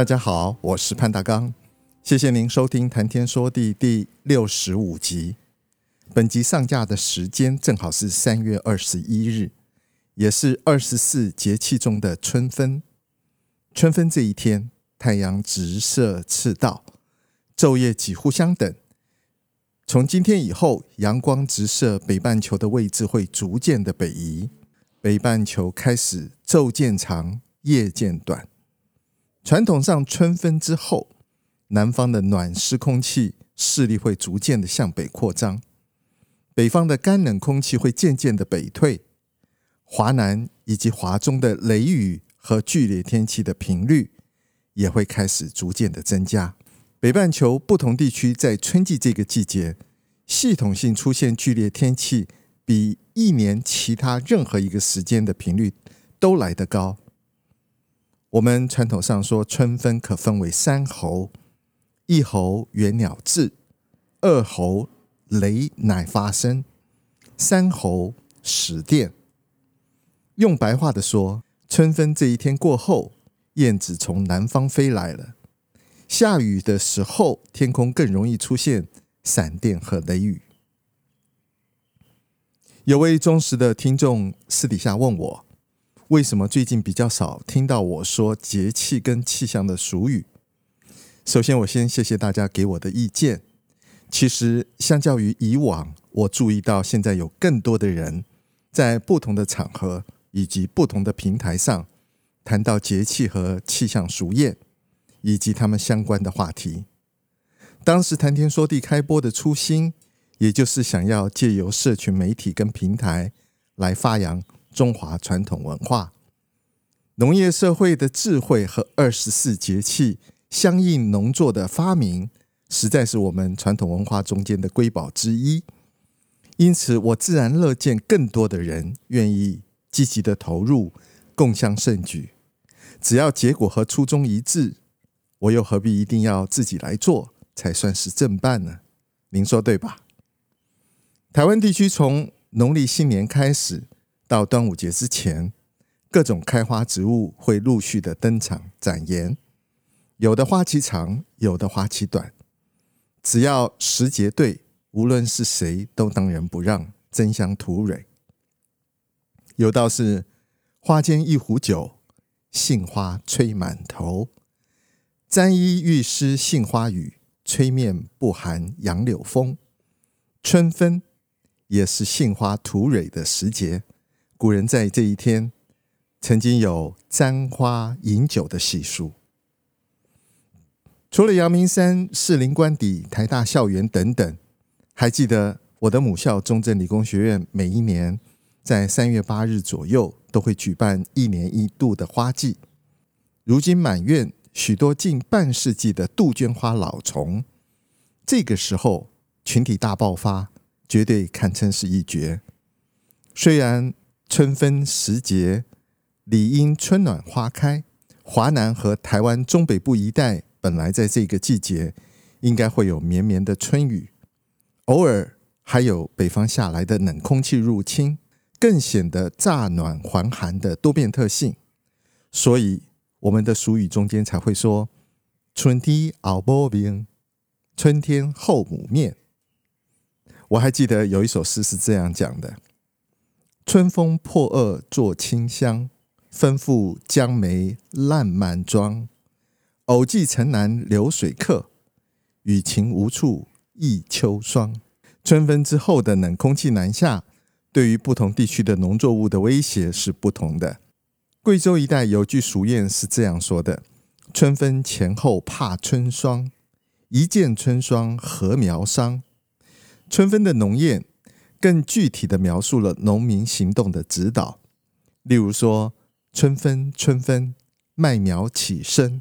大家好，我是潘大刚，谢谢您收听《谈天说地》第六十五集。本集上架的时间正好是三月二十一日，也是二十四节气中的春分。春分这一天，太阳直射赤道，昼夜几乎相等。从今天以后，阳光直射北半球的位置会逐渐的北移，北半球开始昼渐长，夜渐短。传统上，春分之后，南方的暖湿空气势力会逐渐的向北扩张，北方的干冷空气会渐渐的北退，华南以及华中的雷雨和剧烈天气的频率也会开始逐渐的增加。北半球不同地区在春季这个季节，系统性出现剧烈天气，比一年其他任何一个时间的频率都来得高。我们传统上说，春分可分为三候：一候元鸟至，二候雷乃发生，三候始电。用白话的说，春分这一天过后，燕子从南方飞来了。下雨的时候，天空更容易出现闪电和雷雨。有位忠实的听众私底下问我。为什么最近比较少听到我说节气跟气象的俗语？首先，我先谢谢大家给我的意见。其实，相较于以往，我注意到现在有更多的人在不同的场合以及不同的平台上谈到节气和气象俗谚，以及他们相关的话题。当时谈天说地开播的初心，也就是想要借由社群媒体跟平台来发扬。中华传统文化、农业社会的智慧和二十四节气相应农作的发明，实在是我们传统文化中间的瑰宝之一。因此，我自然乐见更多的人愿意积极的投入，共襄盛举。只要结果和初衷一致，我又何必一定要自己来做才算是正办呢？您说对吧？台湾地区从农历新年开始。到端午节之前，各种开花植物会陆续的登场展颜，有的花期长，有的花期短。只要时节对，无论是谁都当仁不让，争相吐蕊。有道是：花间一壶酒，杏花吹满头。沾衣欲湿杏花雨，吹面不寒杨柳风。春分也是杏花吐蕊的时节。古人在这一天曾经有簪花饮酒的习俗。除了阳明山、士林官邸、台大校园等等，还记得我的母校中正理工学院，每一年在三月八日左右都会举办一年一度的花季。如今满院许多近半世纪的杜鹃花老丛，这个时候群体大爆发，绝对堪称是一绝。虽然春分时节，理应春暖花开。华南和台湾中北部一带本来在这个季节应该会有绵绵的春雨，偶尔还有北方下来的冷空气入侵，更显得乍暖还寒的多变特性。所以我们的俗语中间才会说“春天后母面，春天后母面”。我还记得有一首诗是这样讲的。春风破萼作清香，分付江梅烂满妆。偶寄城南流水客，雨晴无处忆秋霜。春分之后的冷空气南下，对于不同地区的农作物的威胁是不同的。贵州一带有句俗谚是这样说的：“春分前后怕春霜，一见春霜禾苗伤。”春分的农谚。更具体的描述了农民行动的指导，例如说：“春分，春分，麦苗起身；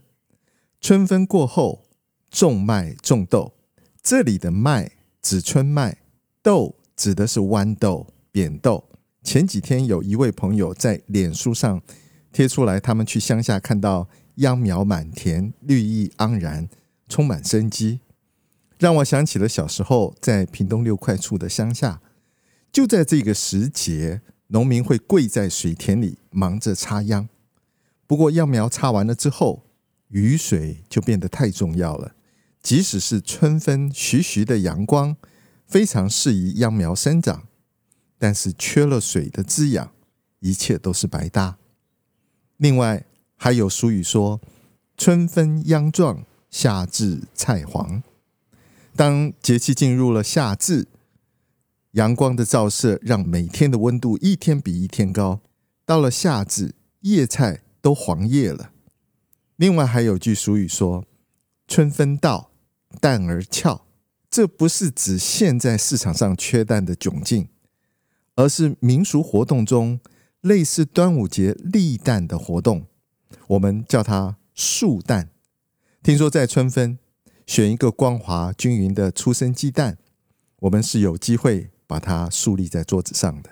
春分过后，种麦种豆。这里的麦指春麦，豆指的是豌豆、扁豆。前几天有一位朋友在脸书上贴出来，他们去乡下看到秧苗满田，绿意盎然，充满生机，让我想起了小时候在屏东六块处的乡下。就在这个时节，农民会跪在水田里忙着插秧。不过秧苗插完了之后，雨水就变得太重要了。即使是春分徐徐的阳光，非常适宜秧苗生长，但是缺了水的滋养，一切都是白搭。另外还有俗语说：“春分秧壮，夏至菜黄。”当节气进入了夏至，阳光的照射让每天的温度一天比一天高。到了夏至，叶菜都黄叶了。另外还有句俗语说：“春分到。”蛋儿俏，这不是指现在市场上缺蛋的窘境，而是民俗活动中类似端午节立蛋的活动，我们叫它树蛋。听说在春分选一个光滑均匀的初生鸡蛋，我们是有机会把它树立在桌子上的。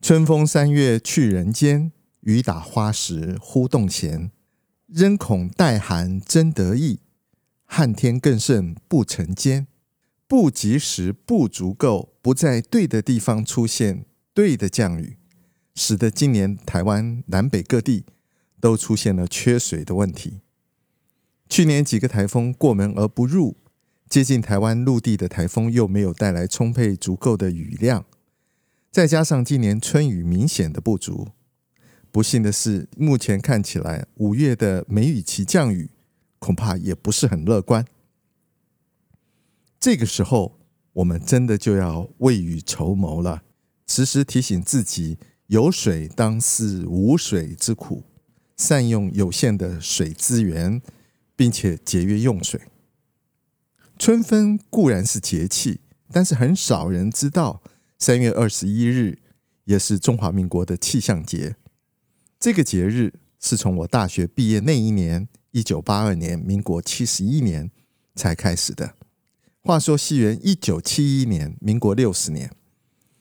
春风三月去人间，雨打花时忽动闲。仍恐待寒真得意，旱天更甚不成间。不及时，不足够，不在对的地方出现对的降雨，使得今年台湾南北各地都出现了缺水的问题。去年几个台风过门而不入，接近台湾陆地的台风又没有带来充沛足够的雨量，再加上今年春雨明显的不足。不幸的是，目前看起来五月的梅雨期降雨恐怕也不是很乐观。这个时候，我们真的就要未雨绸缪了，时时提醒自己：有水当思无水之苦，善用有限的水资源，并且节约用水。春分固然是节气，但是很少人知道，三月二十一日也是中华民国的气象节。这个节日是从我大学毕业那一年，一九八二年，民国七十一年才开始的。话说西元一九七一年，民国六十年，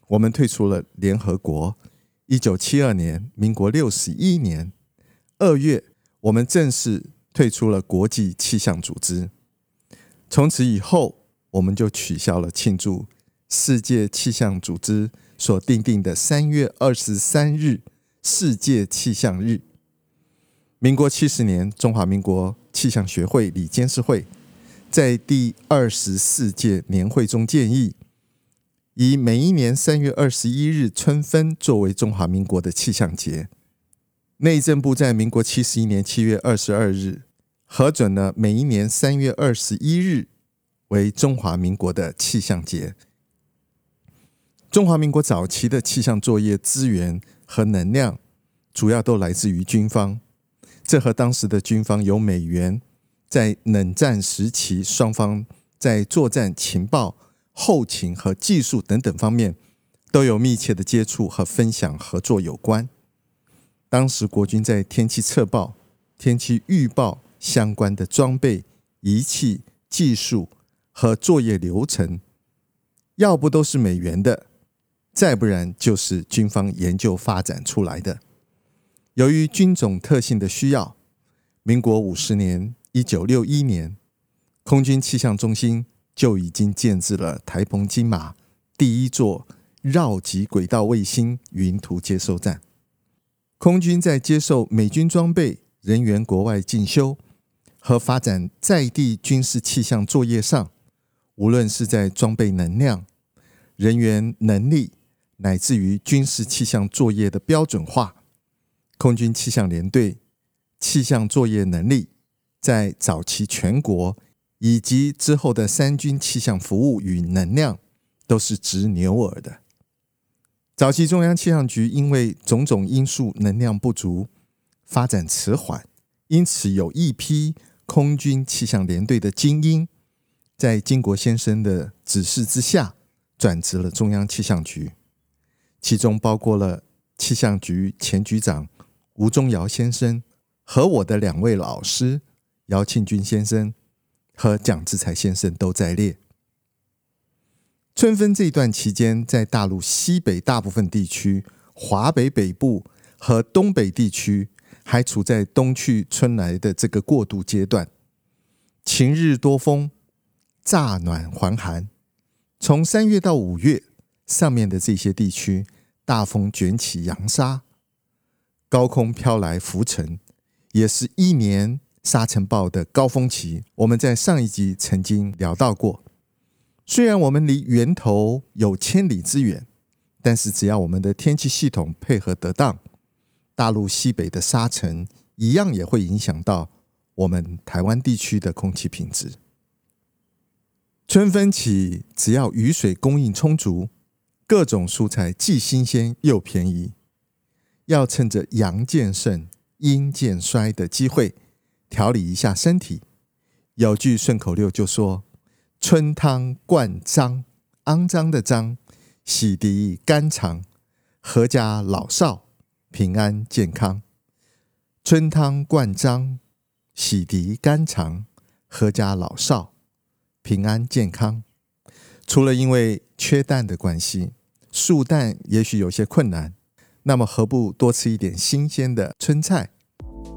我们退出了联合国。一九七二年，民国六十一年二月，我们正式退出了国际气象组织。从此以后，我们就取消了庆祝世界气象组织所订定的三月二十三日。世界气象日，民国七十年，中华民国气象学会理监事会在第二十四届年会中建议，以每一年三月二十一日春分作为中华民国的气象节。内政部在民国七十一年七月二十二日核准了每一年三月二十一日为中华民国的气象节。中华民国早期的气象作业资源。和能量主要都来自于军方，这和当时的军方有美元，在冷战时期双方在作战情报、后勤和技术等等方面都有密切的接触和分享合作有关。当时国军在天气测报、天气预报相关的装备、仪器、技术和作业流程，要不都是美元的。再不然就是军方研究发展出来的。由于军种特性的需要，民国五十年（一九六一年），空军气象中心就已经建置了台澎金马第一座绕极轨道卫星云图接收站。空军在接受美军装备、人员国外进修和发展在地军事气象作业上，无论是在装备能量、人员能力，乃至于军事气象作业的标准化，空军气象联队气象作业能力，在早期全国以及之后的三军气象服务与能量，都是值牛耳的。早期中央气象局因为种种因素能量不足，发展迟缓，因此有一批空军气象联队的精英，在经国先生的指示之下，转职了中央气象局。其中包括了气象局前局长吴宗尧先生和我的两位老师姚庆军先生和蒋志才先生都在列。春分这一段期间，在大陆西北大部分地区、华北北部和东北地区，还处在冬去春来的这个过渡阶段，晴日多风，乍暖还寒。从三月到五月，上面的这些地区，大风卷起扬沙，高空飘来浮尘，也是一年沙尘暴的高峰期。我们在上一集曾经聊到过。虽然我们离源头有千里之远，但是只要我们的天气系统配合得当，大陆西北的沙尘一样也会影响到我们台湾地区的空气品质。春分起，只要雨水供应充足，各种蔬菜既新鲜又便宜，要趁着阳渐盛、阴渐衰的机会调理一下身体。有句顺口溜就说。春汤灌脏，肮脏的脏，洗涤肝肠，阖家老少平安健康。春汤灌张，洗涤肝肠，阖家老少平安健康。除了因为缺蛋的关系，素蛋也许有些困难，那么何不多吃一点新鲜的春菜，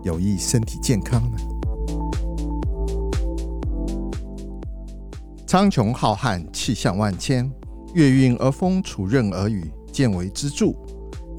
有益身体健康呢？苍穹浩瀚，气象万千，月晕而风，础刃而雨，见微知著。